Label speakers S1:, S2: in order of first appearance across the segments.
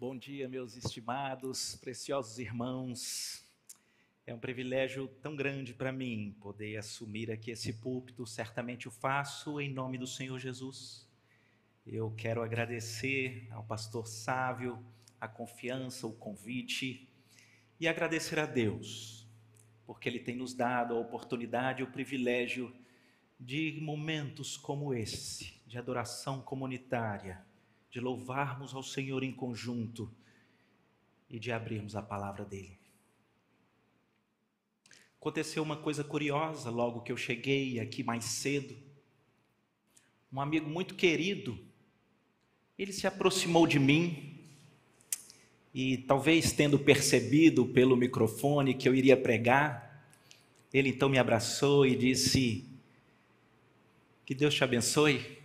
S1: Bom dia, meus estimados, preciosos irmãos. É um privilégio tão grande para mim poder assumir aqui esse púlpito. Certamente o faço em nome do Senhor Jesus. Eu quero agradecer ao pastor Sávio a confiança, o convite e agradecer a Deus, porque Ele tem nos dado a oportunidade o privilégio de momentos como esse, de adoração comunitária de louvarmos ao Senhor em conjunto e de abrirmos a palavra dele. Aconteceu uma coisa curiosa logo que eu cheguei aqui mais cedo. Um amigo muito querido, ele se aproximou de mim e talvez tendo percebido pelo microfone que eu iria pregar, ele então me abraçou e disse: Que Deus te abençoe.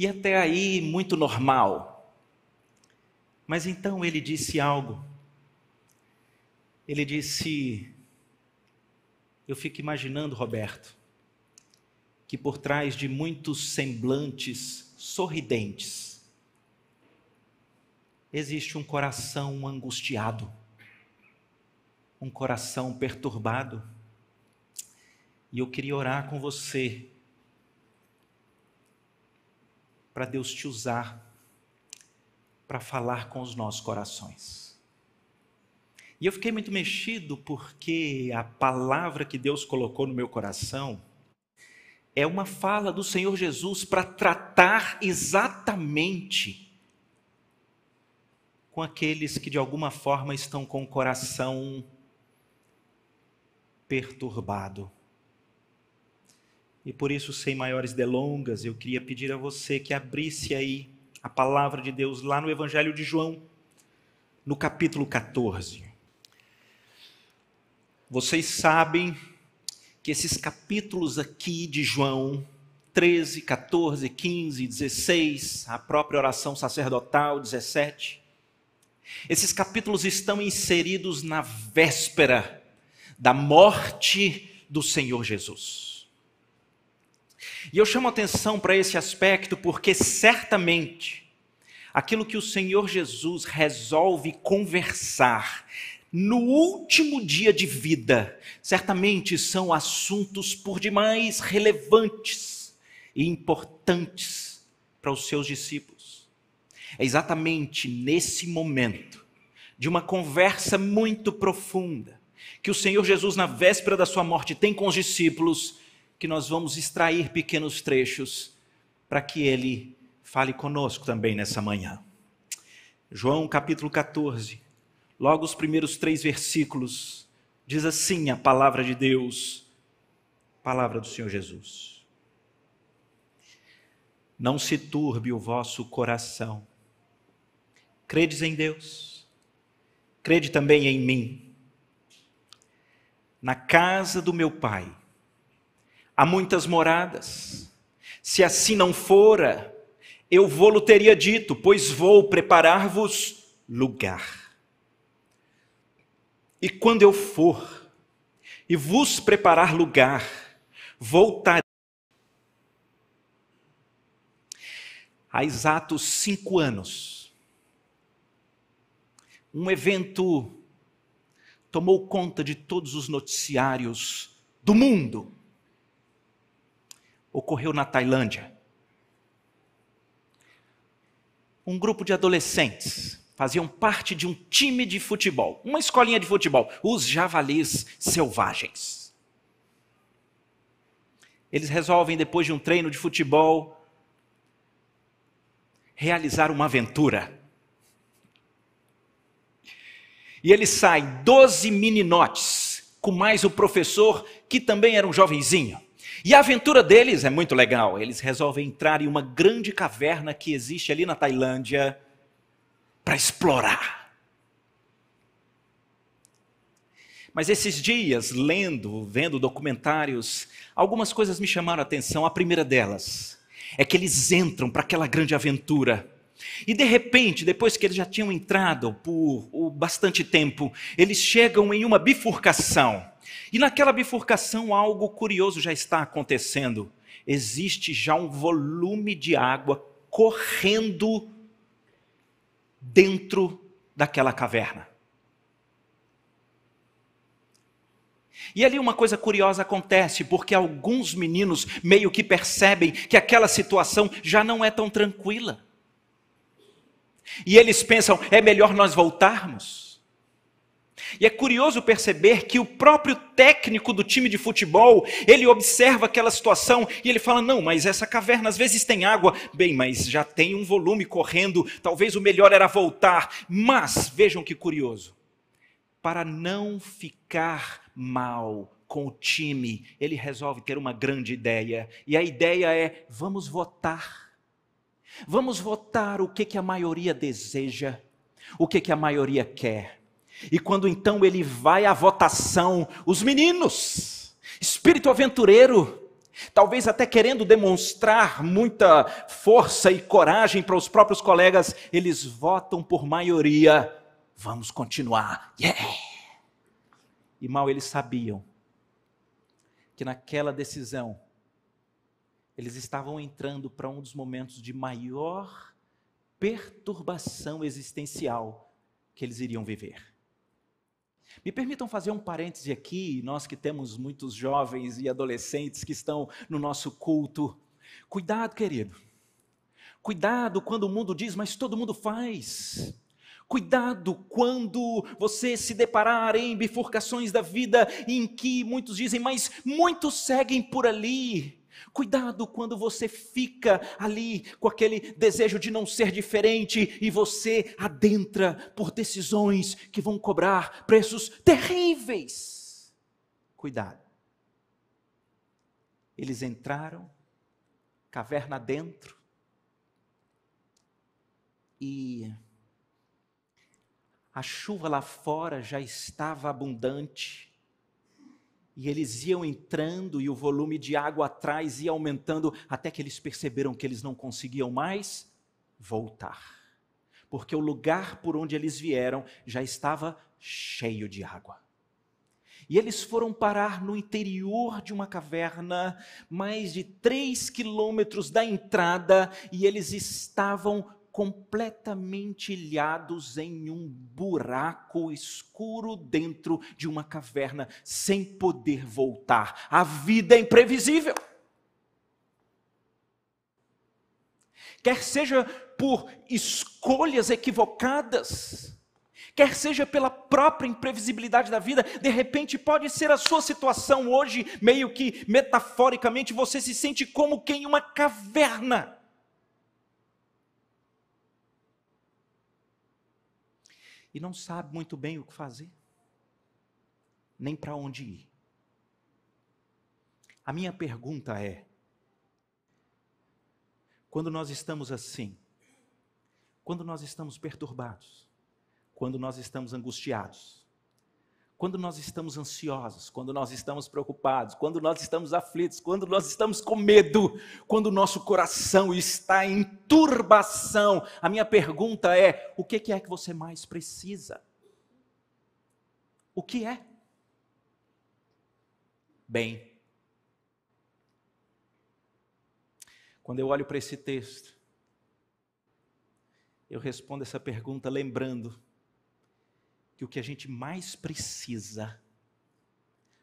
S1: E até aí, muito normal. Mas então ele disse algo. Ele disse: Eu fico imaginando, Roberto, que por trás de muitos semblantes sorridentes, existe um coração angustiado, um coração perturbado. E eu queria orar com você para Deus te usar para falar com os nossos corações. E eu fiquei muito mexido porque a palavra que Deus colocou no meu coração é uma fala do Senhor Jesus para tratar exatamente com aqueles que de alguma forma estão com o coração perturbado. E por isso, sem maiores delongas, eu queria pedir a você que abrisse aí a palavra de Deus lá no Evangelho de João, no capítulo 14. Vocês sabem que esses capítulos aqui de João, 13, 14, 15, 16, a própria oração sacerdotal, 17, esses capítulos estão inseridos na véspera da morte do Senhor Jesus. E eu chamo atenção para esse aspecto porque certamente aquilo que o Senhor Jesus resolve conversar no último dia de vida, certamente são assuntos por demais relevantes e importantes para os seus discípulos. É exatamente nesse momento de uma conversa muito profunda que o Senhor Jesus, na véspera da sua morte, tem com os discípulos que nós vamos extrair pequenos trechos para que ele fale conosco também nessa manhã. João capítulo 14, logo os primeiros três versículos, diz assim a palavra de Deus, palavra do Senhor Jesus. Não se turbe o vosso coração. Credes em Deus, crede também em mim. Na casa do meu Pai há muitas moradas. Se assim não fora, eu vou-lo teria dito, pois vou preparar-vos lugar. E quando eu for e vos preparar lugar, voltarei. Há exatos cinco anos, um evento tomou conta de todos os noticiários do mundo ocorreu na Tailândia. Um grupo de adolescentes faziam parte de um time de futebol, uma escolinha de futebol, os javalis selvagens. Eles resolvem, depois de um treino de futebol, realizar uma aventura. E eles saem 12 meninotes, com mais o professor, que também era um jovenzinho. E a aventura deles é muito legal. Eles resolvem entrar em uma grande caverna que existe ali na Tailândia para explorar. Mas esses dias, lendo, vendo documentários, algumas coisas me chamaram a atenção. A primeira delas é que eles entram para aquela grande aventura. E de repente, depois que eles já tinham entrado por bastante tempo, eles chegam em uma bifurcação. E naquela bifurcação, algo curioso já está acontecendo. Existe já um volume de água correndo dentro daquela caverna. E ali uma coisa curiosa acontece, porque alguns meninos meio que percebem que aquela situação já não é tão tranquila. E eles pensam, é melhor nós voltarmos. E é curioso perceber que o próprio técnico do time de futebol, ele observa aquela situação e ele fala: "Não, mas essa caverna às vezes tem água. Bem, mas já tem um volume correndo, talvez o melhor era voltar". Mas vejam que curioso. Para não ficar mal com o time, ele resolve ter uma grande ideia. E a ideia é: vamos votar. Vamos votar o que, que a maioria deseja, o que, que a maioria quer. E quando então ele vai à votação, os meninos, espírito aventureiro, talvez até querendo demonstrar muita força e coragem para os próprios colegas, eles votam por maioria. Vamos continuar. Yeah! E mal eles sabiam que naquela decisão eles estavam entrando para um dos momentos de maior perturbação existencial que eles iriam viver. Me permitam fazer um parêntese aqui, nós que temos muitos jovens e adolescentes que estão no nosso culto. Cuidado, querido. Cuidado quando o mundo diz, mas todo mundo faz. Cuidado quando você se deparar em bifurcações da vida em que muitos dizem, mas muitos seguem por ali. Cuidado quando você fica ali com aquele desejo de não ser diferente e você adentra por decisões que vão cobrar preços terríveis. Cuidado. Eles entraram, caverna dentro, e a chuva lá fora já estava abundante e eles iam entrando e o volume de água atrás ia aumentando até que eles perceberam que eles não conseguiam mais voltar. Porque o lugar por onde eles vieram já estava cheio de água. E eles foram parar no interior de uma caverna, mais de três quilômetros da entrada, e eles estavam completamente ilhados em um buraco escuro dentro de uma caverna, sem poder voltar. A vida é imprevisível. Quer seja por escolhas equivocadas, quer seja pela própria imprevisibilidade da vida, de repente pode ser a sua situação hoje, meio que metaforicamente, você se sente como quem em uma caverna e não sabe muito bem o que fazer, nem para onde ir. A minha pergunta é: quando nós estamos assim, quando nós estamos perturbados, quando nós estamos angustiados, quando nós estamos ansiosos, quando nós estamos preocupados, quando nós estamos aflitos, quando nós estamos com medo, quando o nosso coração está em turbação, a minha pergunta é: o que é que você mais precisa? O que é? Bem, quando eu olho para esse texto, eu respondo essa pergunta lembrando que o que a gente mais precisa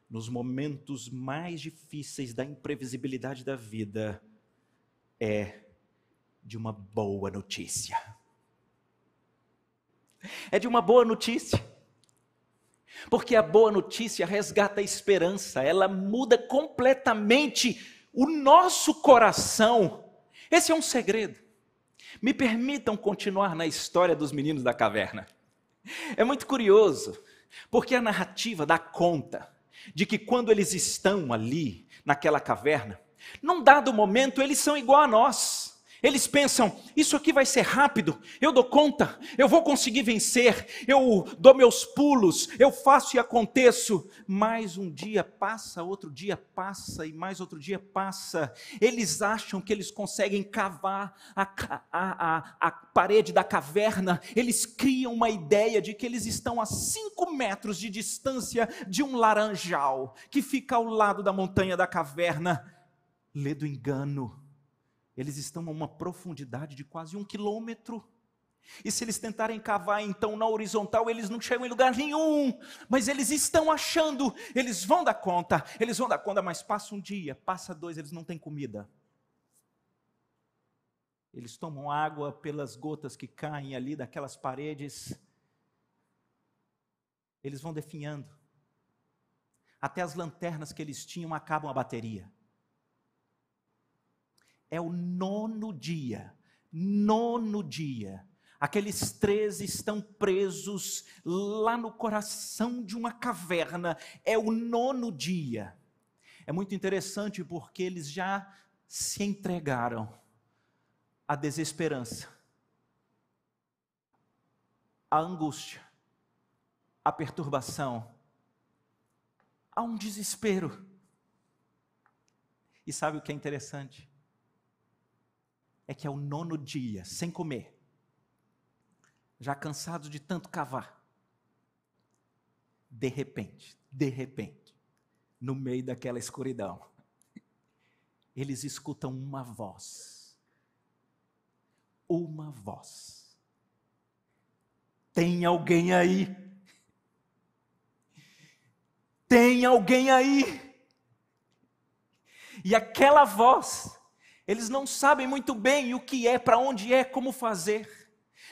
S1: nos momentos mais difíceis da imprevisibilidade da vida é de uma boa notícia. É de uma boa notícia. Porque a boa notícia resgata a esperança, ela muda completamente o nosso coração. Esse é um segredo. Me permitam continuar na história dos meninos da caverna. É muito curioso, porque a narrativa dá conta de que quando eles estão ali, naquela caverna, num dado momento eles são igual a nós. Eles pensam: isso aqui vai ser rápido, eu dou conta, eu vou conseguir vencer, eu dou meus pulos, eu faço e aconteço. Mais um dia passa, outro dia passa e mais outro dia passa. Eles acham que eles conseguem cavar a, a, a, a parede da caverna, eles criam uma ideia de que eles estão a cinco metros de distância de um laranjal que fica ao lado da montanha da caverna. Lê do engano eles estão a uma profundidade de quase um quilômetro. E se eles tentarem cavar então na horizontal, eles não chegam em lugar nenhum. Mas eles estão achando, eles vão dar conta, eles vão dar conta, mas passa um dia, passa dois, eles não têm comida. Eles tomam água pelas gotas que caem ali daquelas paredes. Eles vão definhando. Até as lanternas que eles tinham acabam a bateria. É o nono dia, nono dia. Aqueles três estão presos lá no coração de uma caverna. É o nono dia. É muito interessante porque eles já se entregaram à desesperança, à angústia, à perturbação, a um desespero. E sabe o que é interessante? É que é o nono dia, sem comer, já cansado de tanto cavar. De repente, de repente, no meio daquela escuridão, eles escutam uma voz. Uma voz. Tem alguém aí? Tem alguém aí? E aquela voz, eles não sabem muito bem o que é, para onde é, como fazer.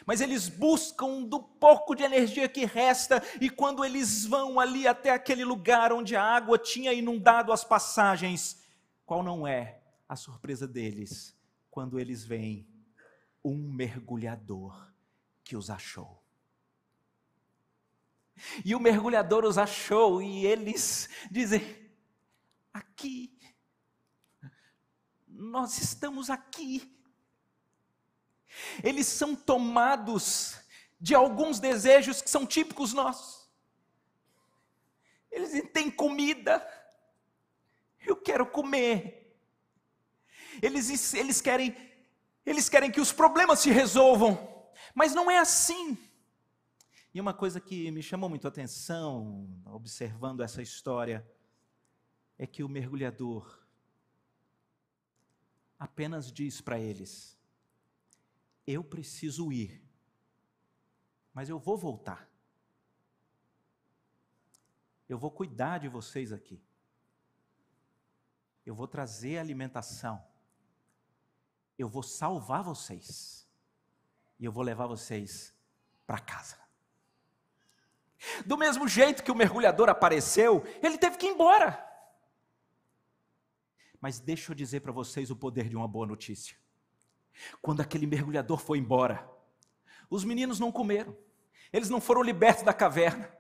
S1: Mas eles buscam do pouco de energia que resta, e quando eles vão ali até aquele lugar onde a água tinha inundado as passagens, qual não é a surpresa deles quando eles veem um mergulhador que os achou? E o mergulhador os achou e eles dizem: aqui, nós estamos aqui. Eles são tomados de alguns desejos que são típicos nossos. Eles têm comida, eu quero comer. Eles, eles, querem, eles querem que os problemas se resolvam, mas não é assim. E uma coisa que me chamou muito a atenção, observando essa história, é que o mergulhador apenas diz para eles: Eu preciso ir, mas eu vou voltar. Eu vou cuidar de vocês aqui. Eu vou trazer alimentação. Eu vou salvar vocês. E eu vou levar vocês para casa. Do mesmo jeito que o mergulhador apareceu, ele teve que ir embora. Mas deixa eu dizer para vocês o poder de uma boa notícia. Quando aquele mergulhador foi embora, os meninos não comeram, eles não foram libertos da caverna.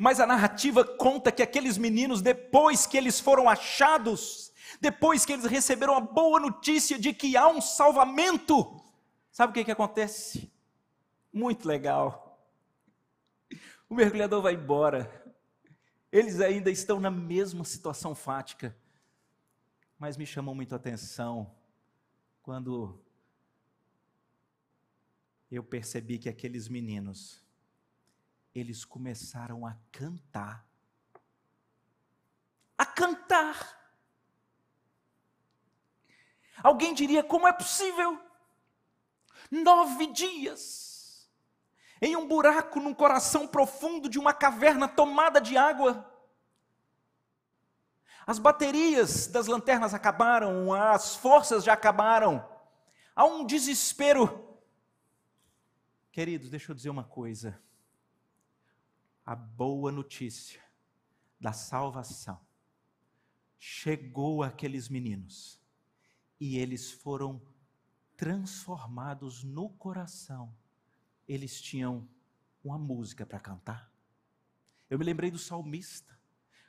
S1: Mas a narrativa conta que aqueles meninos, depois que eles foram achados, depois que eles receberam a boa notícia de que há um salvamento, sabe o que, que acontece? Muito legal. O mergulhador vai embora. Eles ainda estão na mesma situação fática. Mas me chamou muito a atenção quando eu percebi que aqueles meninos, eles começaram a cantar. A cantar. Alguém diria: como é possível? Nove dias em um buraco num coração profundo de uma caverna tomada de água. As baterias das lanternas acabaram, as forças já acabaram. Há um desespero. Queridos, deixa eu dizer uma coisa. A boa notícia da salvação chegou àqueles meninos e eles foram transformados no coração eles tinham uma música para cantar. Eu me lembrei do salmista,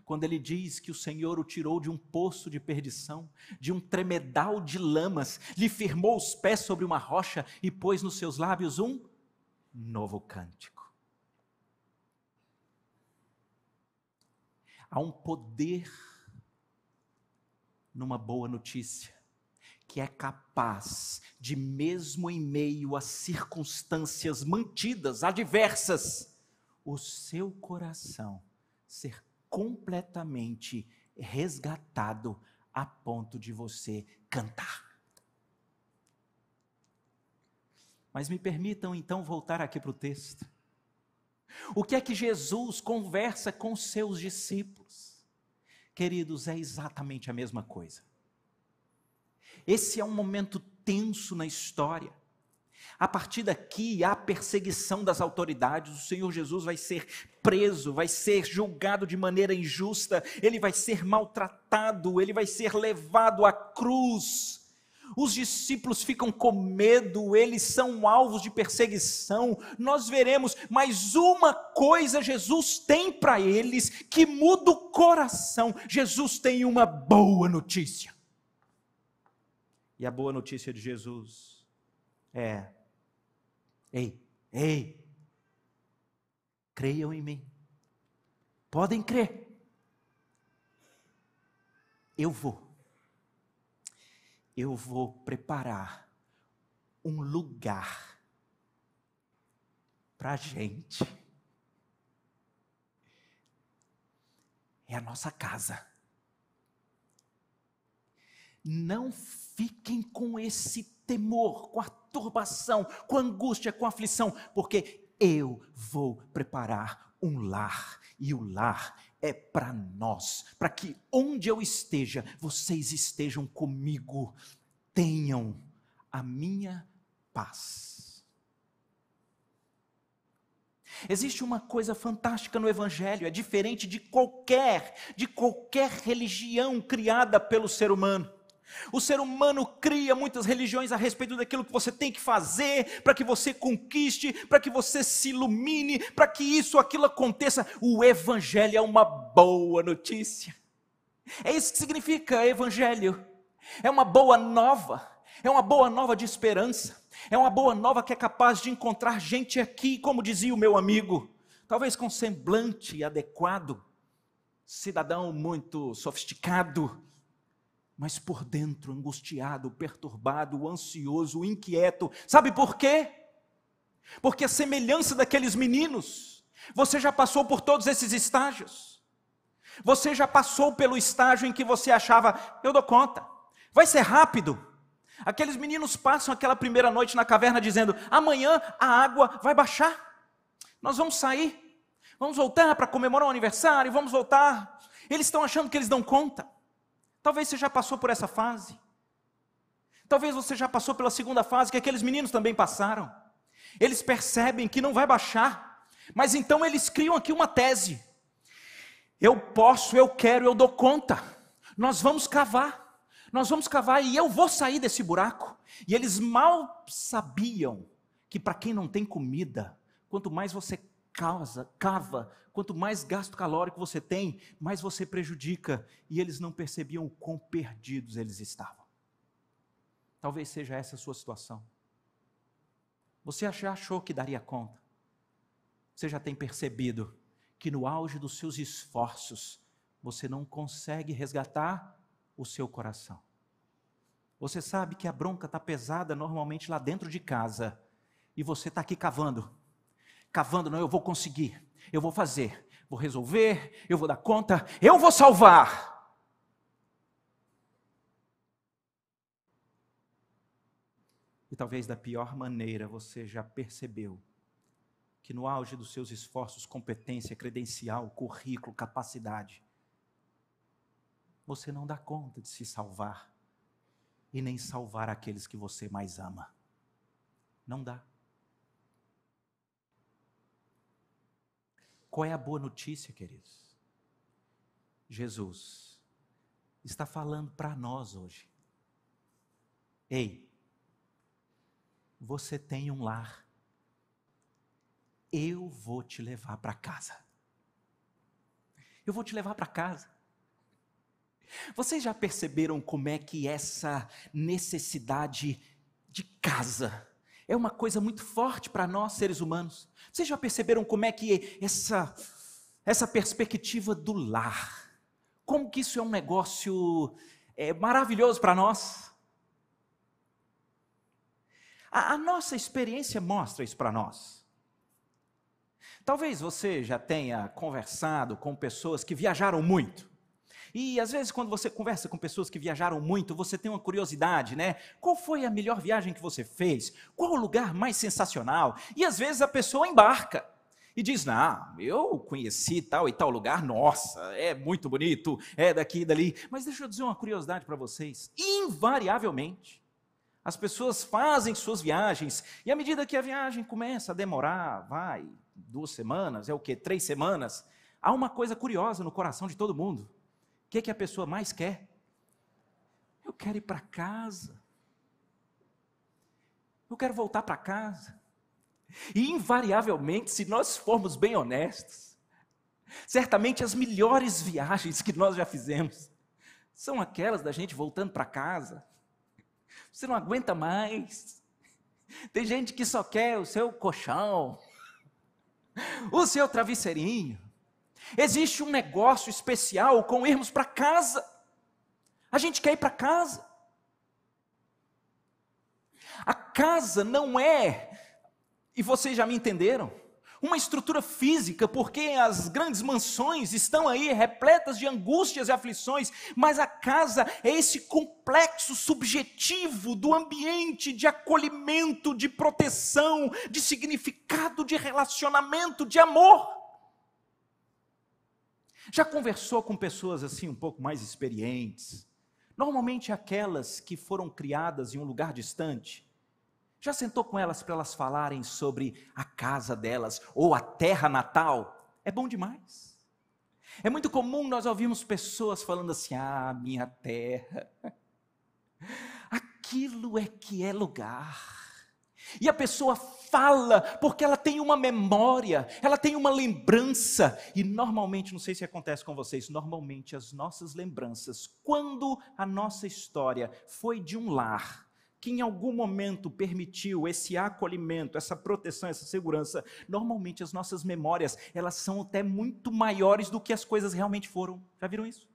S1: quando ele diz que o Senhor o tirou de um poço de perdição, de um tremedal de lamas, lhe firmou os pés sobre uma rocha e pôs nos seus lábios um novo cântico. Há um poder numa boa notícia que é capaz de, mesmo em meio a circunstâncias mantidas, adversas, o seu coração ser completamente resgatado a ponto de você cantar. Mas me permitam então voltar aqui para o texto. O que é que Jesus conversa com seus discípulos? Queridos, é exatamente a mesma coisa. Esse é um momento tenso na história. A partir daqui há perseguição das autoridades, o Senhor Jesus vai ser preso, vai ser julgado de maneira injusta, ele vai ser maltratado, ele vai ser levado à cruz. Os discípulos ficam com medo, eles são alvos de perseguição. Nós veremos, mas uma coisa Jesus tem para eles que muda o coração. Jesus tem uma boa notícia. E a boa notícia de Jesus é: ei, ei, creiam em mim. Podem crer. Eu vou. Eu vou preparar um lugar para gente. É a nossa casa. Não fiquem com esse temor, com a turbação, com angústia, com aflição, porque eu vou preparar um lar, e o lar é para nós, para que onde eu esteja, vocês estejam comigo, tenham a minha paz. Existe uma coisa fantástica no evangelho, é diferente de qualquer, de qualquer religião criada pelo ser humano. O ser humano cria muitas religiões a respeito daquilo que você tem que fazer para que você conquiste, para que você se ilumine, para que isso, aquilo aconteça. O Evangelho é uma boa notícia. É isso que significa Evangelho. É uma boa nova. É uma boa nova de esperança. É uma boa nova que é capaz de encontrar gente aqui, como dizia o meu amigo, talvez com semblante adequado, cidadão muito sofisticado, mas por dentro angustiado, perturbado, ansioso, inquieto. Sabe por quê? Porque a semelhança daqueles meninos, você já passou por todos esses estágios. Você já passou pelo estágio em que você achava, eu dou conta, vai ser rápido. Aqueles meninos passam aquela primeira noite na caverna dizendo: amanhã a água vai baixar, nós vamos sair, vamos voltar para comemorar o aniversário, vamos voltar. Eles estão achando que eles dão conta. Talvez você já passou por essa fase. Talvez você já passou pela segunda fase que aqueles meninos também passaram. Eles percebem que não vai baixar, mas então eles criam aqui uma tese. Eu posso, eu quero, eu dou conta. Nós vamos cavar. Nós vamos cavar e eu vou sair desse buraco. E eles mal sabiam que para quem não tem comida, quanto mais você causa, cava, quanto mais gasto calórico você tem, mais você prejudica. E eles não percebiam o quão perdidos eles estavam. Talvez seja essa a sua situação. Você já achou que daria conta? Você já tem percebido que no auge dos seus esforços, você não consegue resgatar o seu coração. Você sabe que a bronca está pesada normalmente lá dentro de casa, e você está aqui cavando cavando, não, eu vou conseguir, eu vou fazer, vou resolver, eu vou dar conta, eu vou salvar. E talvez da pior maneira você já percebeu que no auge dos seus esforços, competência, credencial, currículo, capacidade, você não dá conta de se salvar e nem salvar aqueles que você mais ama. Não dá. Qual é a boa notícia, queridos? Jesus está falando para nós hoje. Ei, você tem um lar. Eu vou te levar para casa. Eu vou te levar para casa. Vocês já perceberam como é que essa necessidade de casa é uma coisa muito forte para nós seres humanos. Vocês já perceberam como é que essa essa perspectiva do lar, como que isso é um negócio é, maravilhoso para nós? A, a nossa experiência mostra isso para nós. Talvez você já tenha conversado com pessoas que viajaram muito. E às vezes, quando você conversa com pessoas que viajaram muito, você tem uma curiosidade, né? Qual foi a melhor viagem que você fez? Qual o lugar mais sensacional? E às vezes a pessoa embarca e diz: Não, eu conheci tal e tal lugar, nossa, é muito bonito, é daqui e dali. Mas deixa eu dizer uma curiosidade para vocês: invariavelmente, as pessoas fazem suas viagens, e à medida que a viagem começa a demorar, vai, duas semanas, é o quê? Três semanas, há uma coisa curiosa no coração de todo mundo. O que, é que a pessoa mais quer? Eu quero ir para casa. Eu quero voltar para casa. E, invariavelmente, se nós formos bem honestos, certamente as melhores viagens que nós já fizemos são aquelas da gente voltando para casa. Você não aguenta mais. Tem gente que só quer o seu colchão, o seu travesseirinho. Existe um negócio especial com irmos para casa. A gente quer ir para casa. A casa não é e vocês já me entenderam? Uma estrutura física, porque as grandes mansões estão aí repletas de angústias e aflições, mas a casa é esse complexo subjetivo do ambiente de acolhimento, de proteção, de significado, de relacionamento, de amor. Já conversou com pessoas assim um pouco mais experientes? Normalmente aquelas que foram criadas em um lugar distante, já sentou com elas para elas falarem sobre a casa delas ou a terra natal? É bom demais. É muito comum nós ouvirmos pessoas falando assim: ah, minha terra. Aquilo é que é lugar. E a pessoa fala porque ela tem uma memória, ela tem uma lembrança. E normalmente, não sei se acontece com vocês, normalmente as nossas lembranças, quando a nossa história foi de um lar, que em algum momento permitiu esse acolhimento, essa proteção, essa segurança, normalmente as nossas memórias, elas são até muito maiores do que as coisas realmente foram. Já viram isso?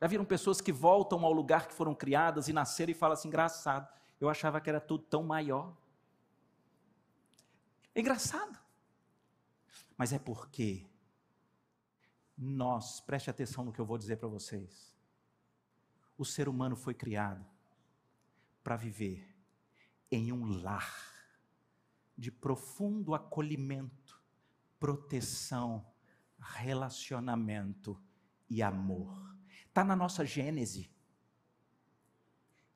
S1: Já viram pessoas que voltam ao lugar que foram criadas e nasceram e falam assim, engraçado, eu achava que era tudo tão maior. É engraçado. Mas é porque nós, preste atenção no que eu vou dizer para vocês. O ser humano foi criado para viver em um lar de profundo acolhimento, proteção, relacionamento e amor. Está na nossa Gênese.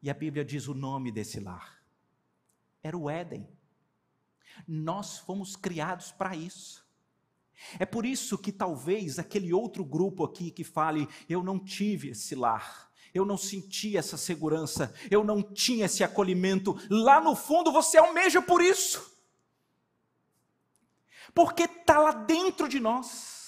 S1: E a Bíblia diz o nome desse lar. Era o Éden. Nós fomos criados para isso. É por isso que talvez aquele outro grupo aqui que fale, eu não tive esse lar eu não sentia essa segurança, eu não tinha esse acolhimento. Lá no fundo você almeja por isso, porque está lá dentro de nós.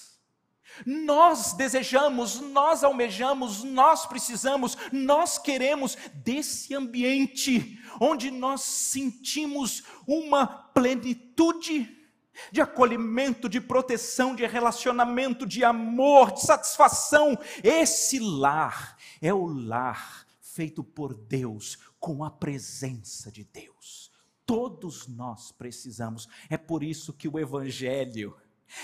S1: Nós desejamos, nós almejamos, nós precisamos, nós queremos desse ambiente onde nós sentimos uma plenitude de acolhimento, de proteção, de relacionamento, de amor, de satisfação. Esse lar é o lar feito por Deus, com a presença de Deus. Todos nós precisamos. É por isso que o Evangelho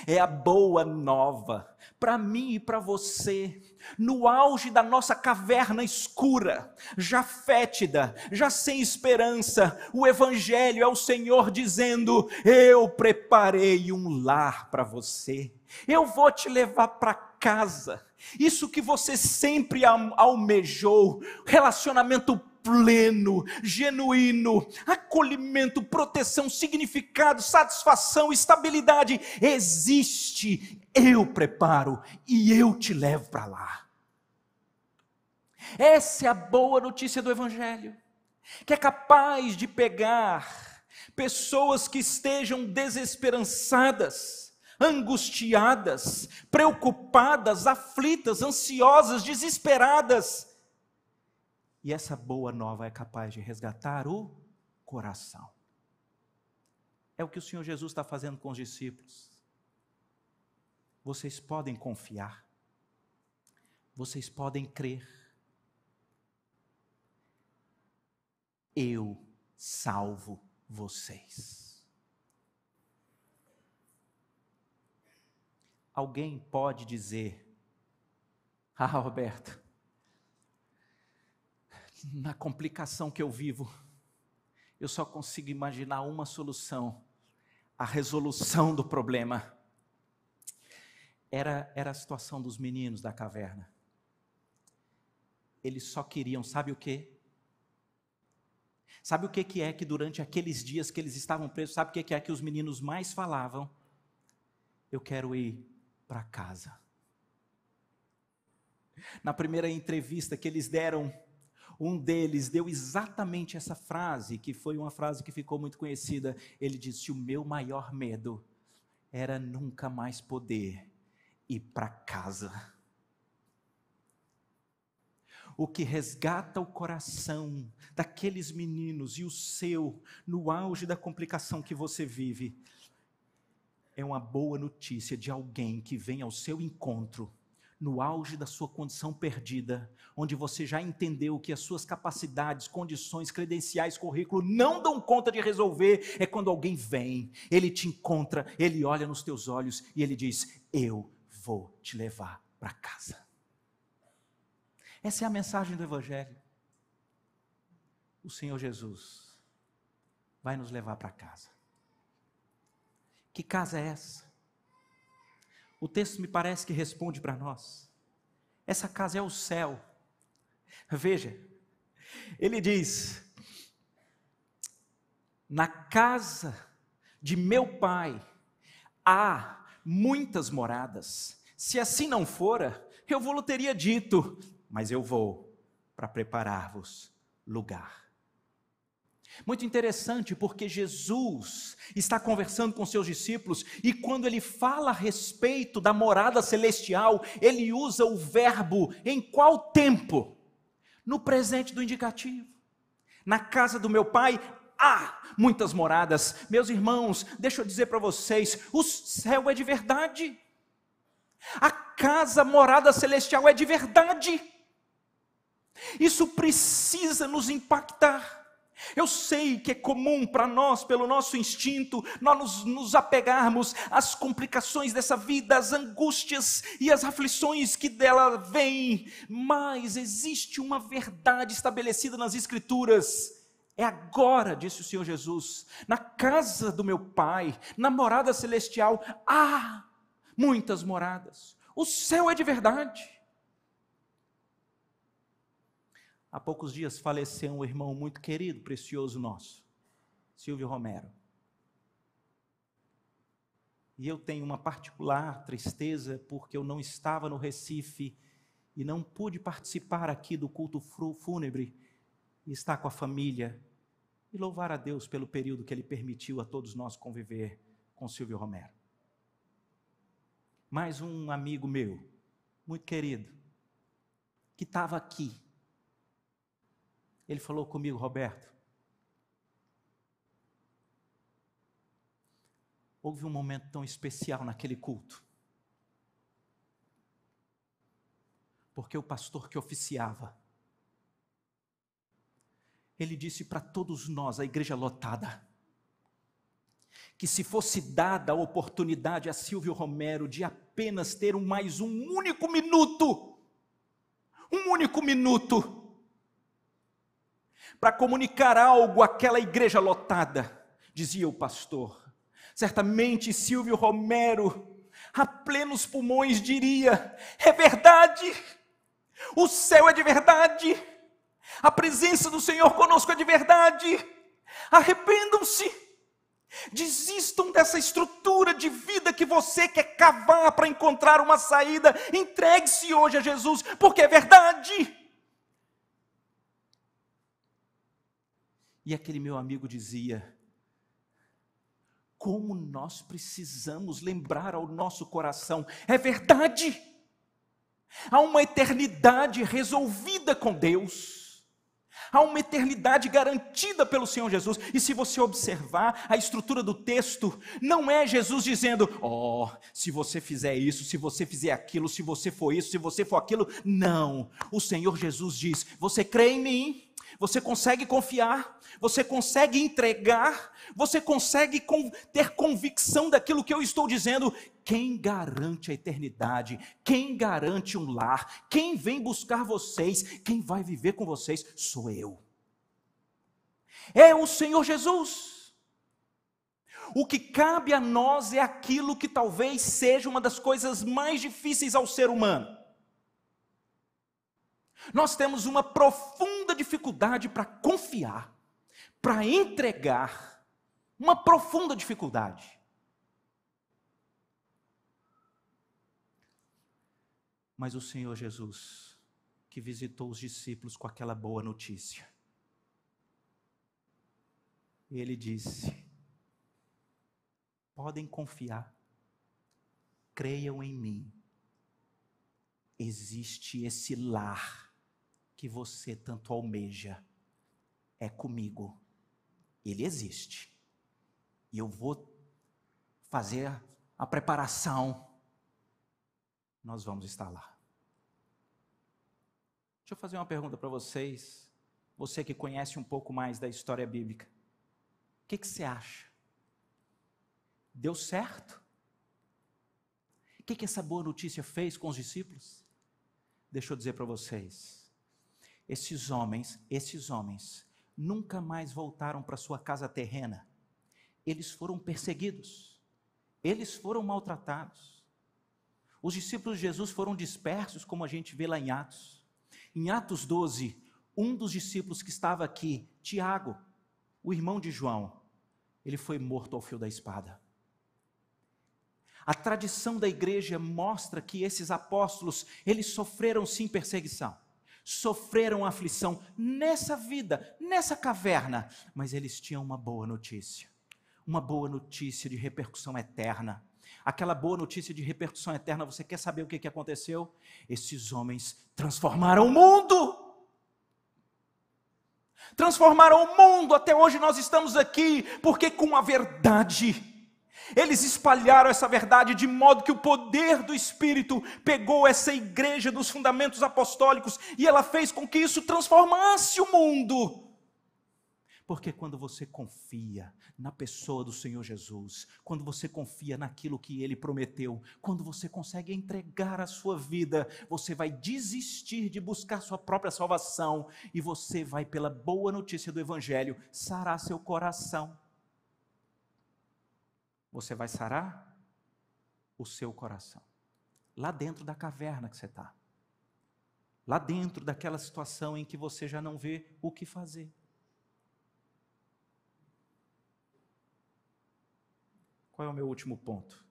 S1: é a boa nova para mim e para você, no auge da nossa caverna escura, já fétida, já sem esperança, o Evangelho é o Senhor dizendo: Eu preparei um lar para você, eu vou te levar para casa. Isso que você sempre almejou, relacionamento pleno, genuíno, acolhimento, proteção, significado, satisfação, estabilidade, existe. Eu preparo e eu te levo para lá. Essa é a boa notícia do Evangelho, que é capaz de pegar pessoas que estejam desesperançadas, angustiadas, preocupadas, aflitas, ansiosas, desesperadas, e essa boa nova é capaz de resgatar o coração. É o que o Senhor Jesus está fazendo com os discípulos. Vocês podem confiar, vocês podem crer. Eu salvo vocês. Alguém pode dizer, Ah, Roberto, na complicação que eu vivo, eu só consigo imaginar uma solução: a resolução do problema. Era, era a situação dos meninos da caverna. Eles só queriam, sabe o quê? Sabe o que, que é que durante aqueles dias que eles estavam presos, sabe o que, que é que os meninos mais falavam? Eu quero ir para casa. Na primeira entrevista que eles deram, um deles deu exatamente essa frase, que foi uma frase que ficou muito conhecida. Ele disse: O meu maior medo era nunca mais poder ir para casa. O que resgata o coração daqueles meninos e o seu, no auge da complicação que você vive, é uma boa notícia de alguém que vem ao seu encontro no auge da sua condição perdida, onde você já entendeu que as suas capacidades, condições, credenciais, currículo não dão conta de resolver, é quando alguém vem, ele te encontra, ele olha nos teus olhos e ele diz: Eu vou te levar para casa. Essa é a mensagem do Evangelho. O Senhor Jesus vai nos levar para casa. Que casa é essa? O texto me parece que responde para nós. Essa casa é o céu. Veja, ele diz: Na casa de meu pai há muitas moradas. Se assim não fora, eu vou teria dito, mas eu vou para preparar-vos lugar. Muito interessante, porque Jesus está conversando com seus discípulos e quando ele fala a respeito da morada celestial, ele usa o verbo em qual tempo? No presente do indicativo. Na casa do meu pai há muitas moradas. Meus irmãos, deixa eu dizer para vocês: o céu é de verdade. A casa morada celestial é de verdade. Isso precisa nos impactar. Eu sei que é comum para nós, pelo nosso instinto, nós nos, nos, apegarmos às complicações dessa vida, às angústias e às aflições que dela vêm, mas existe uma verdade estabelecida nas Escrituras. É agora, disse o Senhor Jesus, na casa do meu Pai, na morada celestial, há muitas moradas. O céu é de verdade. Há poucos dias faleceu um irmão muito querido, precioso nosso, Silvio Romero. E eu tenho uma particular tristeza porque eu não estava no Recife e não pude participar aqui do culto fúnebre e estar com a família e louvar a Deus pelo período que Ele permitiu a todos nós conviver com Silvio Romero. Mais um amigo meu, muito querido, que estava aqui ele falou comigo, Roberto. Houve um momento tão especial naquele culto. Porque o pastor que oficiava, ele disse para todos nós, a igreja lotada, que se fosse dada a oportunidade a Silvio Romero de apenas ter um, mais um único minuto, um único minuto, para comunicar algo àquela igreja lotada, dizia o pastor. Certamente Silvio Romero, a plenos pulmões, diria: é verdade, o céu é de verdade, a presença do Senhor conosco é de verdade. Arrependam-se, desistam dessa estrutura de vida que você quer cavar para encontrar uma saída. Entregue-se hoje a Jesus, porque é verdade. E aquele meu amigo dizia: Como nós precisamos lembrar ao nosso coração, é verdade, há uma eternidade resolvida com Deus. Há uma eternidade garantida pelo Senhor Jesus. E se você observar a estrutura do texto, não é Jesus dizendo: "Ó, oh, se você fizer isso, se você fizer aquilo, se você for isso, se você for aquilo". Não. O Senhor Jesus diz: "Você crê em mim? Você consegue confiar? Você consegue entregar? Você consegue ter convicção daquilo que eu estou dizendo? Quem garante a eternidade? Quem garante um lar? Quem vem buscar vocês? Quem vai viver com vocês? Sou eu. É o Senhor Jesus. O que cabe a nós é aquilo que talvez seja uma das coisas mais difíceis ao ser humano nós temos uma profunda dificuldade para confiar, para entregar, uma profunda dificuldade. Mas o Senhor Jesus, que visitou os discípulos com aquela boa notícia, ele disse: podem confiar, creiam em mim, existe esse lar que você tanto almeja é comigo. Ele existe. E eu vou fazer a preparação. Nós vamos estar lá. Deixa eu fazer uma pergunta para vocês. Você que conhece um pouco mais da história bíblica. O que, que você acha? Deu certo? O que, que essa boa notícia fez com os discípulos? Deixa eu dizer para vocês esses homens, esses homens, nunca mais voltaram para sua casa terrena. Eles foram perseguidos. Eles foram maltratados. Os discípulos de Jesus foram dispersos, como a gente vê lá em Atos. Em Atos 12, um dos discípulos que estava aqui, Tiago, o irmão de João, ele foi morto ao fio da espada. A tradição da igreja mostra que esses apóstolos, eles sofreram sim perseguição sofreram aflição nessa vida, nessa caverna, mas eles tinham uma boa notícia. Uma boa notícia de repercussão eterna. Aquela boa notícia de repercussão eterna, você quer saber o que, que aconteceu? Esses homens transformaram o mundo. Transformaram o mundo, até hoje nós estamos aqui, porque com a verdade, eles espalharam essa verdade de modo que o poder do Espírito pegou essa igreja dos fundamentos apostólicos e ela fez com que isso transformasse o mundo. Porque quando você confia na pessoa do Senhor Jesus, quando você confia naquilo que ele prometeu, quando você consegue entregar a sua vida, você vai desistir de buscar sua própria salvação e você vai, pela boa notícia do Evangelho, sarar seu coração você vai sarar o seu coração. Lá dentro da caverna que você está. Lá dentro daquela situação em que você já não vê o que fazer. Qual é o meu último ponto?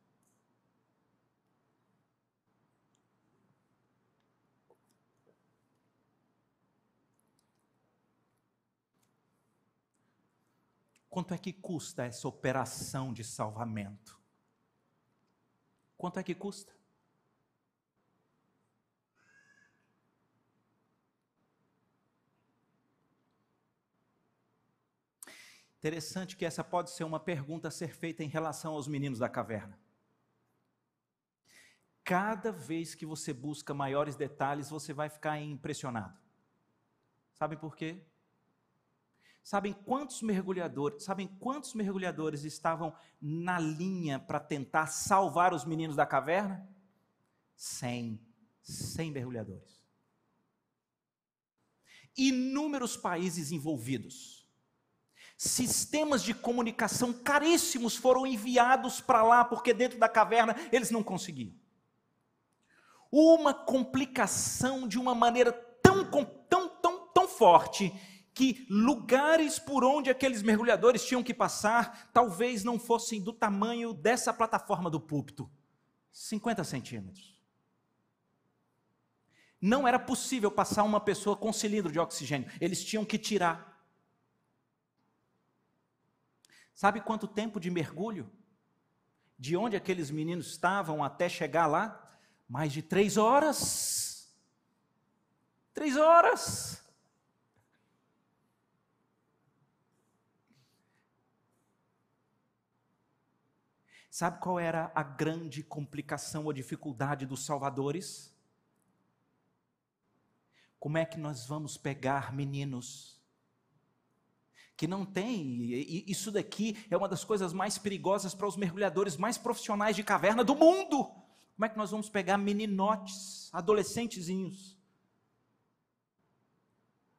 S1: Quanto é que custa essa operação de salvamento? Quanto é que custa? Interessante que essa pode ser uma pergunta a ser feita em relação aos meninos da caverna. Cada vez que você busca maiores detalhes, você vai ficar impressionado. Sabe por quê? Sabem quantos mergulhadores, sabem quantos mergulhadores estavam na linha para tentar salvar os meninos da caverna? Cem, cem mergulhadores. Inúmeros países envolvidos. Sistemas de comunicação caríssimos foram enviados para lá porque dentro da caverna eles não conseguiam. Uma complicação de uma maneira tão tão tão tão forte que lugares por onde aqueles mergulhadores tinham que passar talvez não fossem do tamanho dessa plataforma do púlpito 50 centímetros. Não era possível passar uma pessoa com cilindro de oxigênio, eles tinham que tirar. Sabe quanto tempo de mergulho? De onde aqueles meninos estavam até chegar lá? Mais de três horas. Três horas. Sabe qual era a grande complicação ou dificuldade dos salvadores? Como é que nós vamos pegar meninos que não tem. Isso daqui é uma das coisas mais perigosas para os mergulhadores mais profissionais de caverna do mundo. Como é que nós vamos pegar meninotes, adolescentezinhos,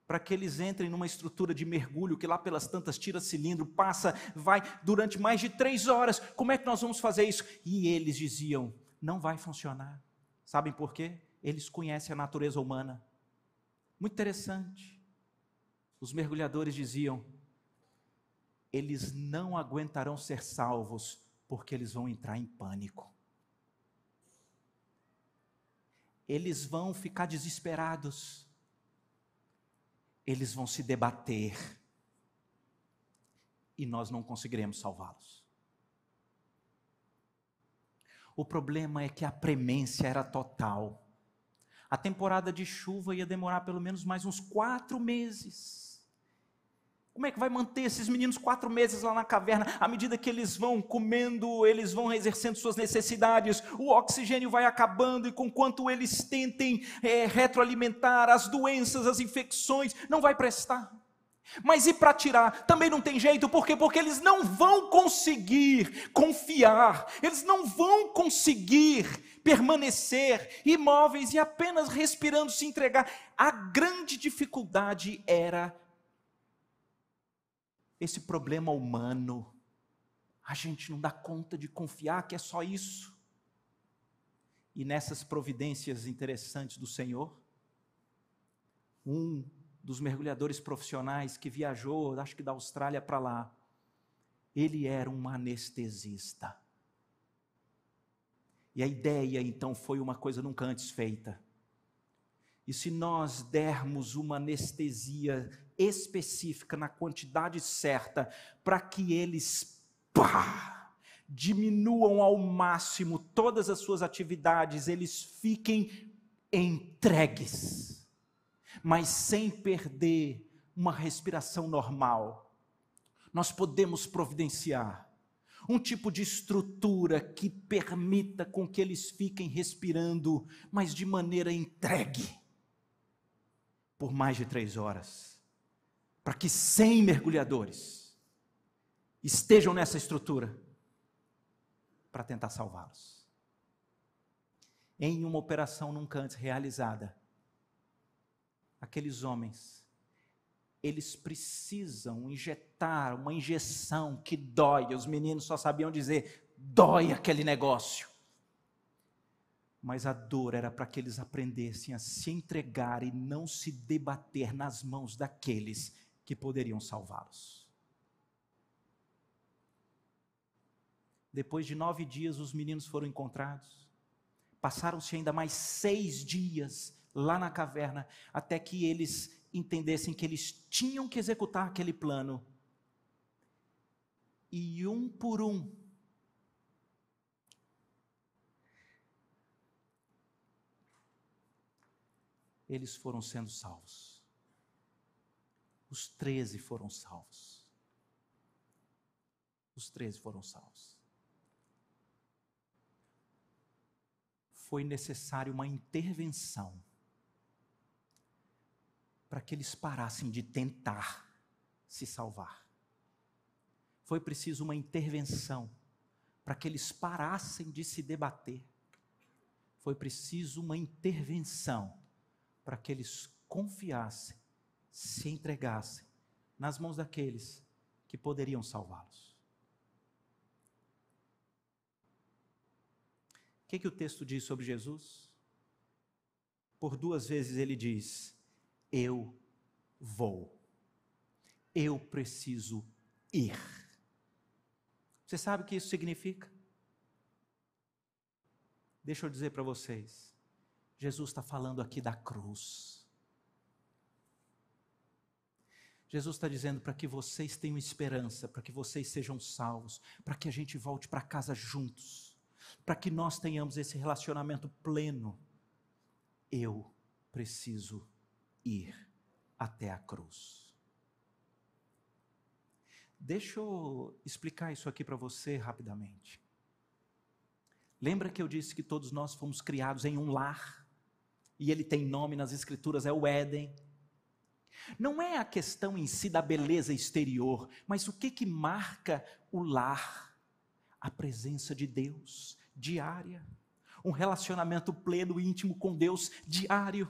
S1: para que eles entrem numa estrutura de mergulho que lá pelas tantas tira cilindro, passa, vai durante mais de três horas? Como é que nós vamos fazer isso? E eles diziam: não vai funcionar. Sabem por quê? Eles conhecem a natureza humana. Muito interessante. Os mergulhadores diziam: eles não aguentarão ser salvos, porque eles vão entrar em pânico. Eles vão ficar desesperados. Eles vão se debater. E nós não conseguiremos salvá-los. O problema é que a premência era total. A temporada de chuva ia demorar pelo menos mais uns quatro meses. Como é que vai manter esses meninos quatro meses lá na caverna? À medida que eles vão comendo, eles vão exercendo suas necessidades, o oxigênio vai acabando, e com quanto eles tentem é, retroalimentar as doenças, as infecções, não vai prestar. Mas e para tirar? Também não tem jeito, por quê? Porque eles não vão conseguir confiar, eles não vão conseguir permanecer imóveis e apenas respirando, se entregar. A grande dificuldade era esse problema humano. A gente não dá conta de confiar que é só isso. E nessas providências interessantes do Senhor, um dos mergulhadores profissionais que viajou, acho que da Austrália para lá, ele era um anestesista. E a ideia então foi uma coisa nunca antes feita. E se nós dermos uma anestesia específica, na quantidade certa, para que eles pá, diminuam ao máximo todas as suas atividades, eles fiquem entregues, mas sem perder uma respiração normal. Nós podemos providenciar um tipo de estrutura que permita com que eles fiquem respirando, mas de maneira entregue por mais de três horas, para que 100 mergulhadores estejam nessa estrutura para tentar salvá-los. Em uma operação nunca antes realizada, aqueles homens, eles precisam injetar uma injeção que dói, os meninos só sabiam dizer: dói aquele negócio mas a dor era para que eles aprendessem a se entregar e não se debater nas mãos daqueles que poderiam salvá-los. Depois de nove dias, os meninos foram encontrados. Passaram-se ainda mais seis dias lá na caverna, até que eles entendessem que eles tinham que executar aquele plano. E um por um, eles foram sendo salvos. Os treze foram salvos. Os treze foram salvos. Foi necessário uma intervenção para que eles parassem de tentar se salvar. Foi preciso uma intervenção para que eles parassem de se debater. Foi preciso uma intervenção para que eles confiassem, se entregassem nas mãos daqueles que poderiam salvá-los. O que, que o texto diz sobre Jesus? Por duas vezes ele diz: Eu vou, eu preciso ir. Você sabe o que isso significa? Deixa eu dizer para vocês. Jesus está falando aqui da cruz. Jesus está dizendo para que vocês tenham esperança, para que vocês sejam salvos, para que a gente volte para casa juntos, para que nós tenhamos esse relacionamento pleno. Eu preciso ir até a cruz. Deixa eu explicar isso aqui para você rapidamente. Lembra que eu disse que todos nós fomos criados em um lar? E ele tem nome nas Escrituras, é o Éden. Não é a questão em si da beleza exterior, mas o que que marca o lar? A presença de Deus diária, um relacionamento pleno e íntimo com Deus diário.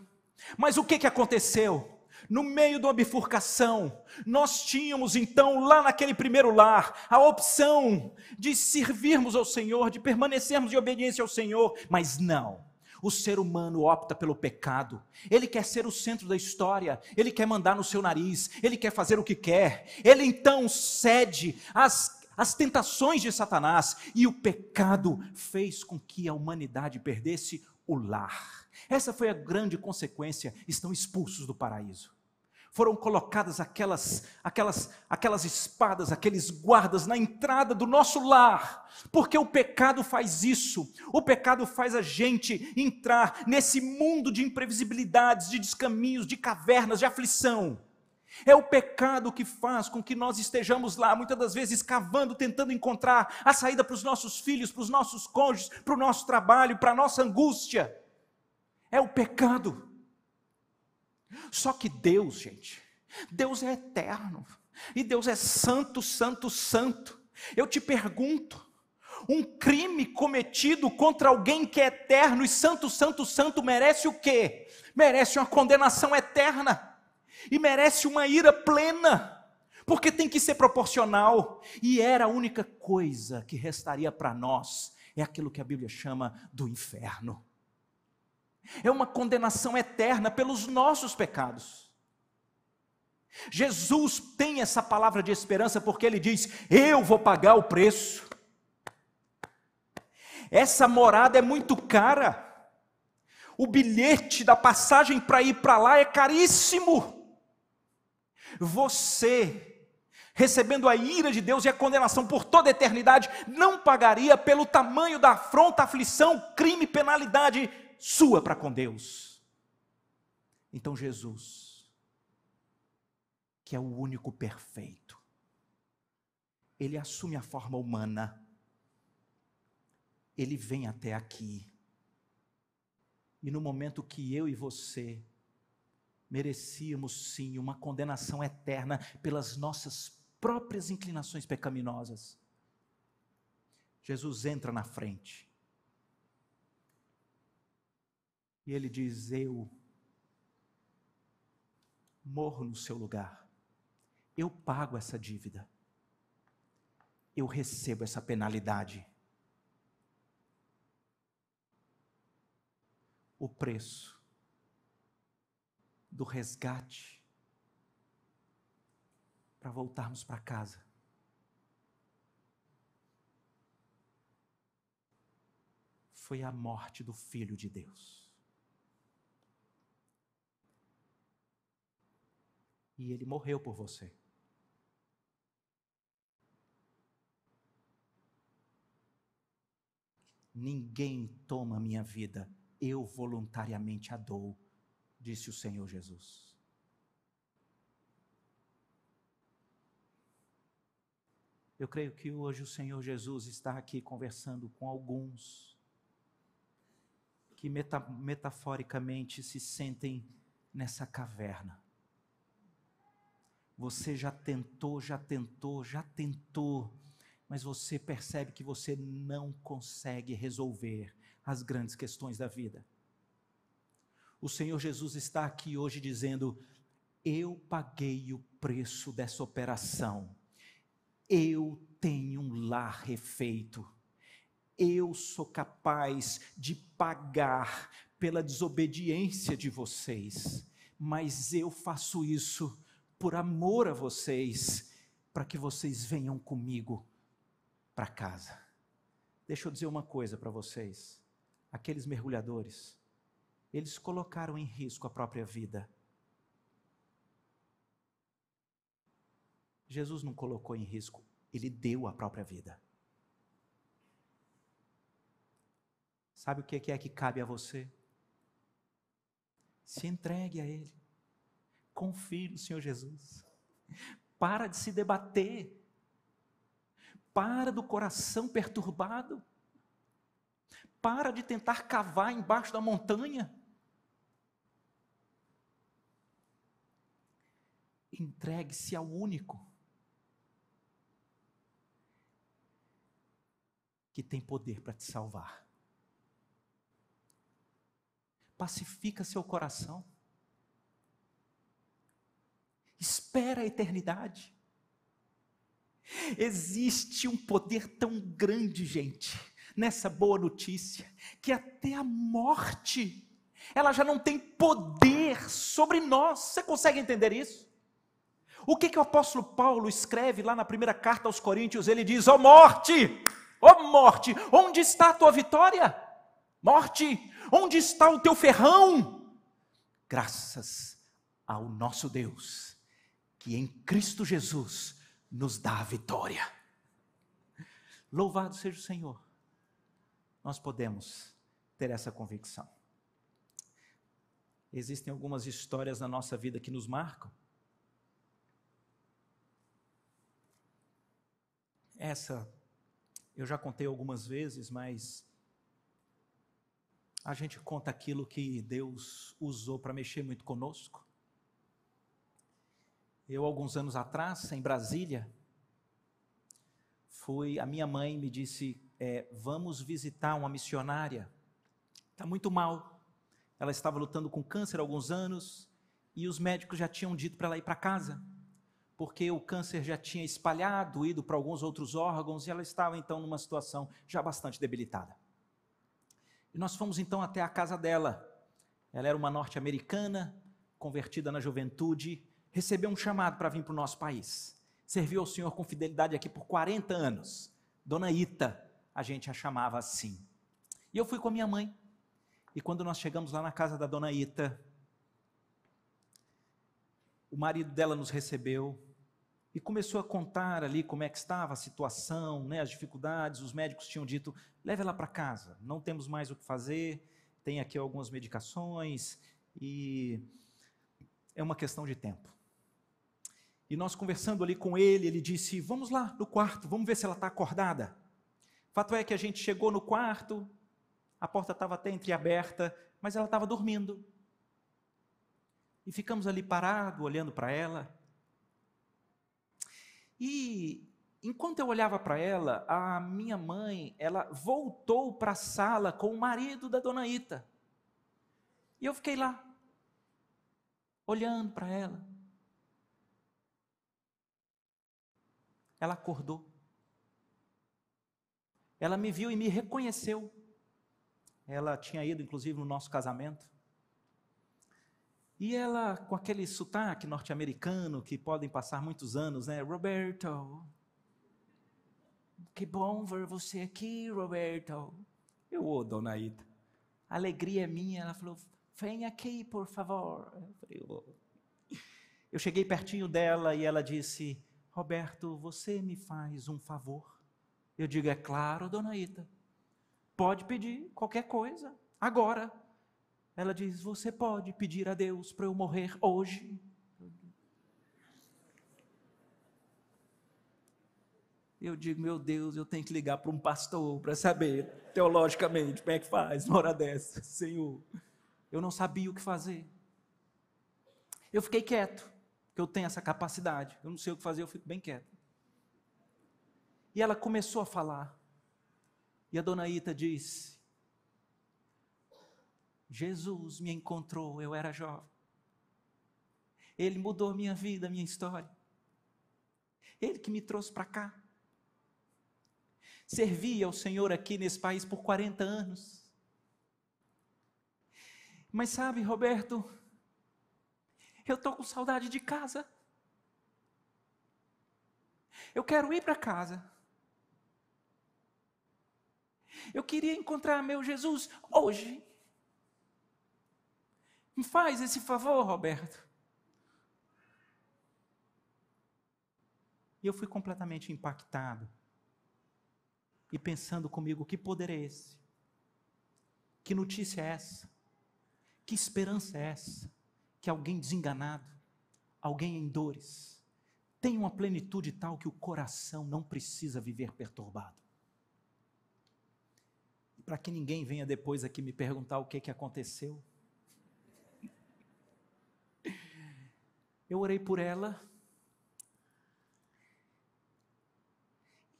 S1: Mas o que que aconteceu? No meio de uma bifurcação, nós tínhamos então, lá naquele primeiro lar, a opção de servirmos ao Senhor, de permanecermos em obediência ao Senhor, mas não. O ser humano opta pelo pecado, ele quer ser o centro da história, ele quer mandar no seu nariz, ele quer fazer o que quer, ele então cede às, às tentações de Satanás, e o pecado fez com que a humanidade perdesse o lar. Essa foi a grande consequência, estão expulsos do paraíso foram colocadas aquelas, aquelas, aquelas espadas, aqueles guardas na entrada do nosso lar, porque o pecado faz isso. O pecado faz a gente entrar nesse mundo de imprevisibilidades, de descaminhos, de cavernas, de aflição. É o pecado que faz com que nós estejamos lá, muitas das vezes cavando, tentando encontrar a saída para os nossos filhos, para os nossos cônjuges, para o nosso trabalho, para a nossa angústia. É o pecado. Só que Deus, gente, Deus é eterno. E Deus é santo, santo, santo. Eu te pergunto, um crime cometido contra alguém que é eterno e santo, santo, santo merece o quê? Merece uma condenação eterna. E merece uma ira plena. Porque tem que ser proporcional. E era a única coisa que restaria para nós. É aquilo que a Bíblia chama do inferno é uma condenação eterna pelos nossos pecados. Jesus tem essa palavra de esperança porque ele diz: Eu vou pagar o preço. Essa morada é muito cara. O bilhete da passagem para ir para lá é caríssimo. Você, recebendo a ira de Deus e a condenação por toda a eternidade, não pagaria pelo tamanho da afronta, aflição, crime, penalidade sua para com Deus. Então Jesus, que é o único perfeito, ele assume a forma humana, ele vem até aqui, e no momento que eu e você merecíamos sim uma condenação eterna pelas nossas próprias inclinações pecaminosas, Jesus entra na frente E ele diz: Eu morro no seu lugar, eu pago essa dívida, eu recebo essa penalidade. O preço do resgate para voltarmos para casa. Foi a morte do Filho de Deus. E ele morreu por você. Ninguém toma minha vida, eu voluntariamente a dou, disse o Senhor Jesus. Eu creio que hoje o Senhor Jesus está aqui conversando com alguns que meta, metaforicamente se sentem nessa caverna. Você já tentou, já tentou, já tentou, mas você percebe que você não consegue resolver as grandes questões da vida. O Senhor Jesus está aqui hoje dizendo: Eu paguei o preço dessa operação, eu tenho um lar refeito, eu sou capaz de pagar pela desobediência de vocês, mas eu faço isso por amor a vocês, para que vocês venham comigo para casa. Deixa eu dizer uma coisa para vocês. Aqueles mergulhadores, eles colocaram em risco a própria vida. Jesus não colocou em risco, ele deu a própria vida. Sabe o que é que cabe a você? Se entregue a Ele. Confie no Senhor Jesus. Para de se debater. Para do coração perturbado. Para de tentar cavar embaixo da montanha. Entregue-se ao único que tem poder para te salvar. Pacifica seu coração. Espera a eternidade. Existe um poder tão grande, gente, nessa boa notícia, que até a morte, ela já não tem poder sobre nós. Você consegue entender isso? O que, que o apóstolo Paulo escreve lá na primeira carta aos Coríntios? Ele diz: Ó oh, morte, ó oh, morte, onde está a tua vitória? Morte, onde está o teu ferrão? Graças ao nosso Deus, que em Cristo Jesus nos dá a vitória. Louvado seja o Senhor. Nós podemos ter essa convicção. Existem algumas histórias na nossa vida que nos marcam. Essa eu já contei algumas vezes, mas a gente conta aquilo que Deus usou para mexer muito conosco. Eu, alguns anos atrás, em Brasília, fui. A minha mãe me disse: é, Vamos visitar uma missionária. Está muito mal. Ela estava lutando com câncer há alguns anos e os médicos já tinham dito para ela ir para casa, porque o câncer já tinha espalhado, ido para alguns outros órgãos e ela estava então numa situação já bastante debilitada. E nós fomos então até a casa dela. Ela era uma norte-americana, convertida na juventude, recebeu um chamado para vir para o nosso país. Serviu ao Senhor com fidelidade aqui por 40 anos. Dona Ita, a gente a chamava assim. E eu fui com a minha mãe. E quando nós chegamos lá na casa da Dona Ita, o marido dela nos recebeu e começou a contar ali como é que estava a situação, né, as dificuldades. Os médicos tinham dito: leve ela para casa, não temos mais o que fazer, tem aqui algumas medicações e é uma questão de tempo. E nós conversando ali com ele, ele disse: Vamos lá no quarto, vamos ver se ela está acordada. Fato é que a gente chegou no quarto, a porta estava até entreaberta, mas ela estava dormindo. E ficamos ali parados, olhando para ela. E enquanto eu olhava para ela, a minha mãe, ela voltou para a sala com o marido da dona Ita. E eu fiquei lá, olhando para ela. Ela acordou. Ela me viu e me reconheceu. Ela tinha ido, inclusive, no nosso casamento. E ela, com aquele sotaque norte-americano, que podem passar muitos anos, né? Roberto, que bom ver você aqui, Roberto. Eu, ô, oh, dona Ida, a alegria é minha. Ela falou, vem aqui, por favor. Eu, falei, oh. eu cheguei pertinho dela e ela disse, Roberto, você me faz um favor? Eu digo, é claro, dona Ita. Pode pedir qualquer coisa, agora. Ela diz: Você pode pedir a Deus para eu morrer hoje? Eu digo, meu Deus, eu tenho que ligar para um pastor para saber, teologicamente, como é que faz uma hora dessa, Senhor. Eu não sabia o que fazer. Eu fiquei quieto que eu tenho essa capacidade. Eu não sei o que fazer, eu fico bem quieto. E ela começou a falar. E a dona Ita disse: Jesus me encontrou, eu era jovem. Ele mudou minha vida, minha história. Ele que me trouxe para cá. Servi ao Senhor aqui nesse país por 40 anos. Mas sabe, Roberto, eu estou com saudade de casa. Eu quero ir para casa. Eu queria encontrar meu Jesus hoje. Me faz esse favor, Roberto. E eu fui completamente impactado. E pensando comigo: que poder é esse? Que notícia é essa? Que esperança é essa? que alguém desenganado, alguém em dores, tem uma plenitude tal que o coração não precisa viver perturbado. E para que ninguém venha depois aqui me perguntar o que, é que aconteceu, eu orei por ela.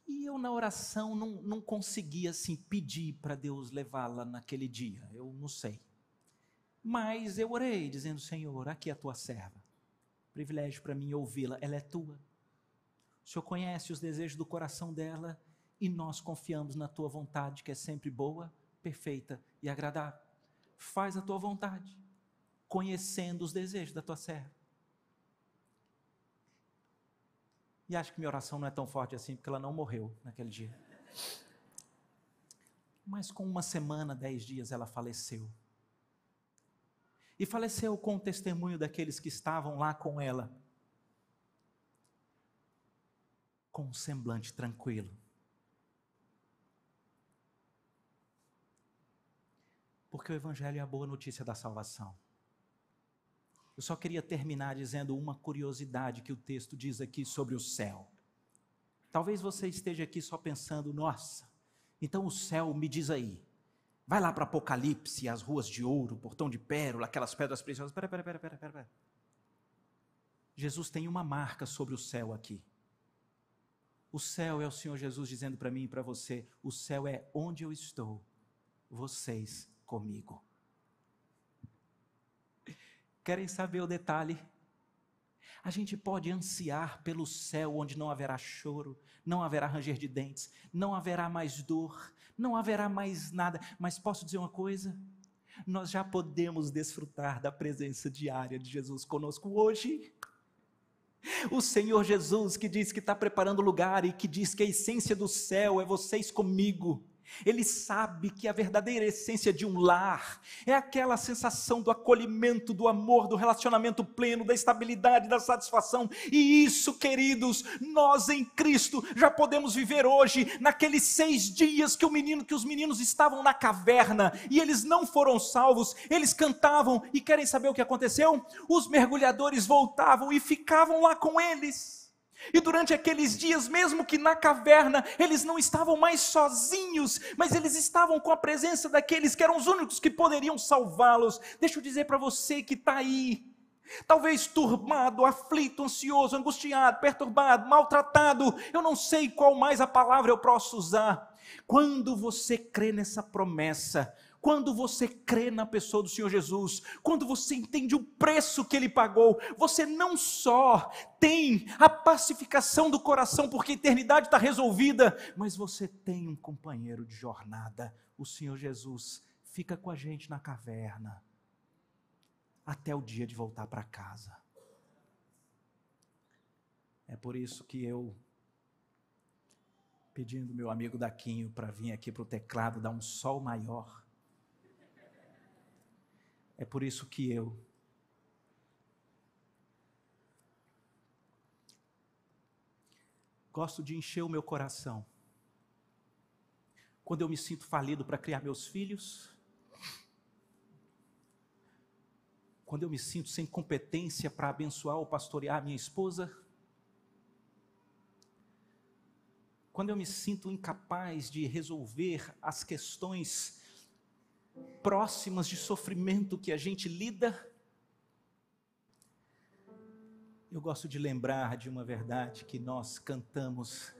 S1: E eu, na oração, não, não conseguia assim, pedir para Deus levá-la naquele dia. Eu não sei. Mas eu orei, dizendo: Senhor, aqui é a tua serva. Privilégio para mim ouvi-la, ela é tua. O Senhor conhece os desejos do coração dela e nós confiamos na tua vontade, que é sempre boa, perfeita e agradável. Faz a tua vontade, conhecendo os desejos da tua serva. E acho que minha oração não é tão forte assim, porque ela não morreu naquele dia. Mas com uma semana, dez dias, ela faleceu. E faleceu com o testemunho daqueles que estavam lá com ela. Com um semblante tranquilo. Porque o Evangelho é a boa notícia da salvação. Eu só queria terminar dizendo uma curiosidade que o texto diz aqui sobre o céu. Talvez você esteja aqui só pensando, nossa, então o céu me diz aí. Vai lá para Apocalipse, as ruas de ouro, portão de pérola, aquelas pedras preciosas. Pera, pera, pera, pera, pera. Jesus tem uma marca sobre o céu aqui. O céu é o Senhor Jesus dizendo para mim e para você: o céu é onde eu estou, vocês comigo. Querem saber o detalhe? A gente pode ansiar pelo céu onde não haverá choro, não haverá ranger de dentes, não haverá mais dor, não haverá mais nada, mas posso dizer uma coisa? Nós já podemos desfrutar da presença diária de Jesus conosco hoje. O Senhor Jesus que diz que está preparando lugar e que diz que a essência do céu é vocês comigo. Ele sabe que a verdadeira essência de um lar é aquela sensação do acolhimento, do amor, do relacionamento pleno, da estabilidade, da satisfação. E isso, queridos, nós em Cristo já podemos viver hoje, naqueles seis dias que o menino, que os meninos estavam na caverna e eles não foram salvos. Eles cantavam e querem saber o que aconteceu? Os mergulhadores voltavam e ficavam lá com eles. E durante aqueles dias, mesmo que na caverna, eles não estavam mais sozinhos, mas eles estavam com a presença daqueles que eram os únicos que poderiam salvá-los. Deixa eu dizer para você que está aí, talvez turbado, aflito, ansioso, angustiado, perturbado, maltratado, eu não sei qual mais a palavra eu posso usar. Quando você crê nessa promessa, quando você crê na pessoa do Senhor Jesus, quando você entende o preço que ele pagou, você não só tem a pacificação do coração, porque a eternidade está resolvida, mas você tem um companheiro de jornada, o Senhor Jesus, fica com a gente na caverna, até o dia de voltar para casa. É por isso que eu, pedindo meu amigo Daquinho para vir aqui para o teclado dar um sol maior, é por isso que eu gosto de encher o meu coração. Quando eu me sinto falido para criar meus filhos, quando eu me sinto sem competência para abençoar ou pastorear minha esposa, quando eu me sinto incapaz de resolver as questões próximas de sofrimento que a gente lida. Eu gosto de lembrar de uma verdade que nós cantamos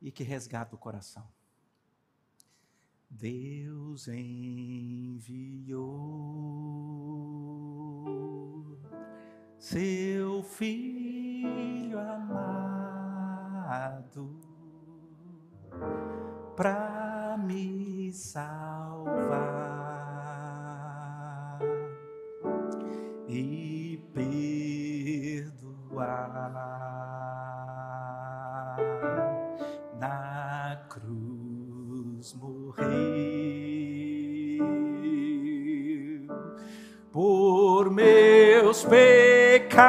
S1: e que resgata o coração. Deus enviou seu Filho amado para me salvar e perdoar. Na cruz morreu por meus pecados,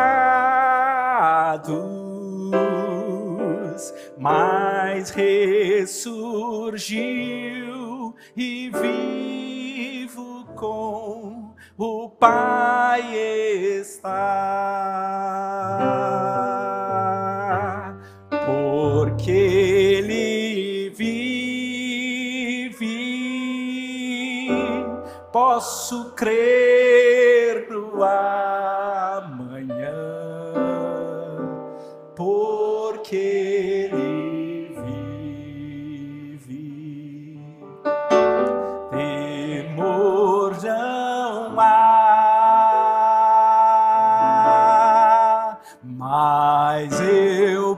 S1: mas ressurgiu e vivo com o Pai está, porque Ele vive, posso crer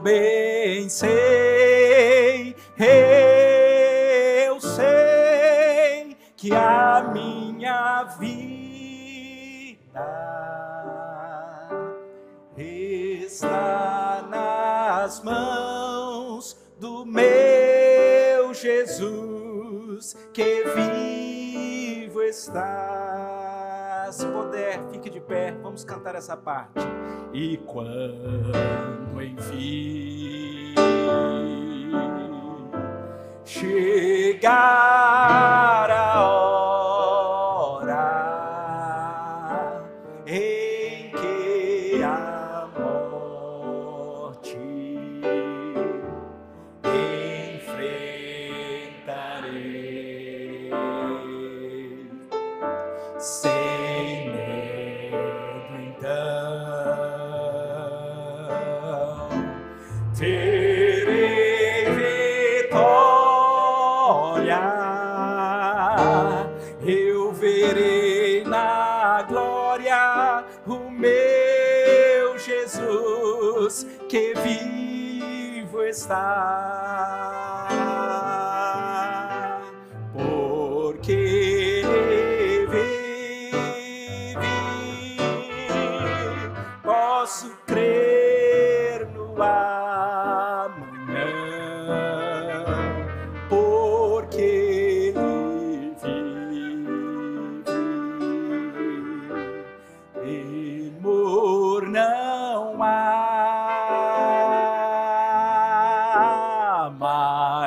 S1: bem sei, eu sei que a minha vida está nas mãos do meu Jesus que vivo está. Se puder, fique de pé, vamos cantar essa parte. E quando enfim chegar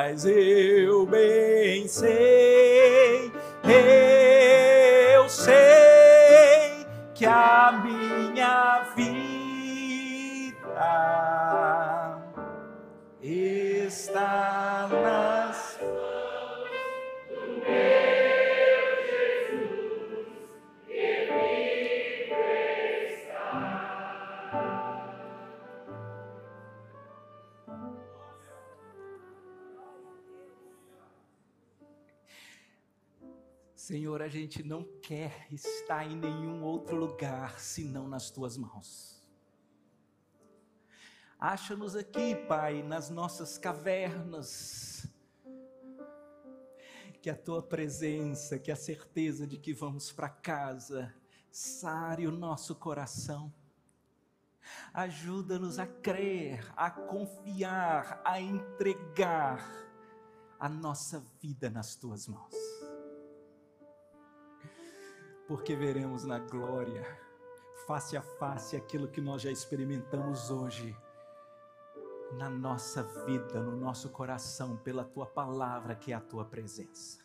S1: mas eu bem sei gente não quer estar em nenhum outro lugar senão nas tuas mãos. Acha-nos aqui, Pai, nas nossas cavernas. Que a tua presença, que a certeza de que vamos para casa, sare o nosso coração. Ajuda-nos a crer, a confiar, a entregar a nossa vida nas tuas mãos. Porque veremos na glória, face a face, aquilo que nós já experimentamos hoje na nossa vida, no nosso coração, pela tua palavra que é a tua presença.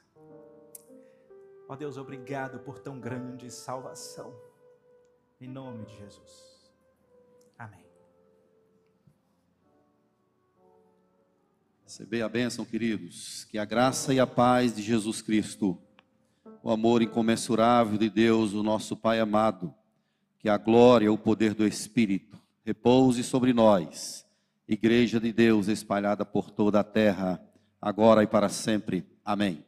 S1: Ó Deus, obrigado por tão grande salvação. Em nome de Jesus. Amém.
S2: Receber a bênção, queridos, que a graça e a paz de Jesus Cristo, o amor incomensurável de Deus, o nosso Pai amado, que a glória e o poder do Espírito repouse sobre nós, Igreja de Deus espalhada por toda a terra, agora e para sempre. Amém.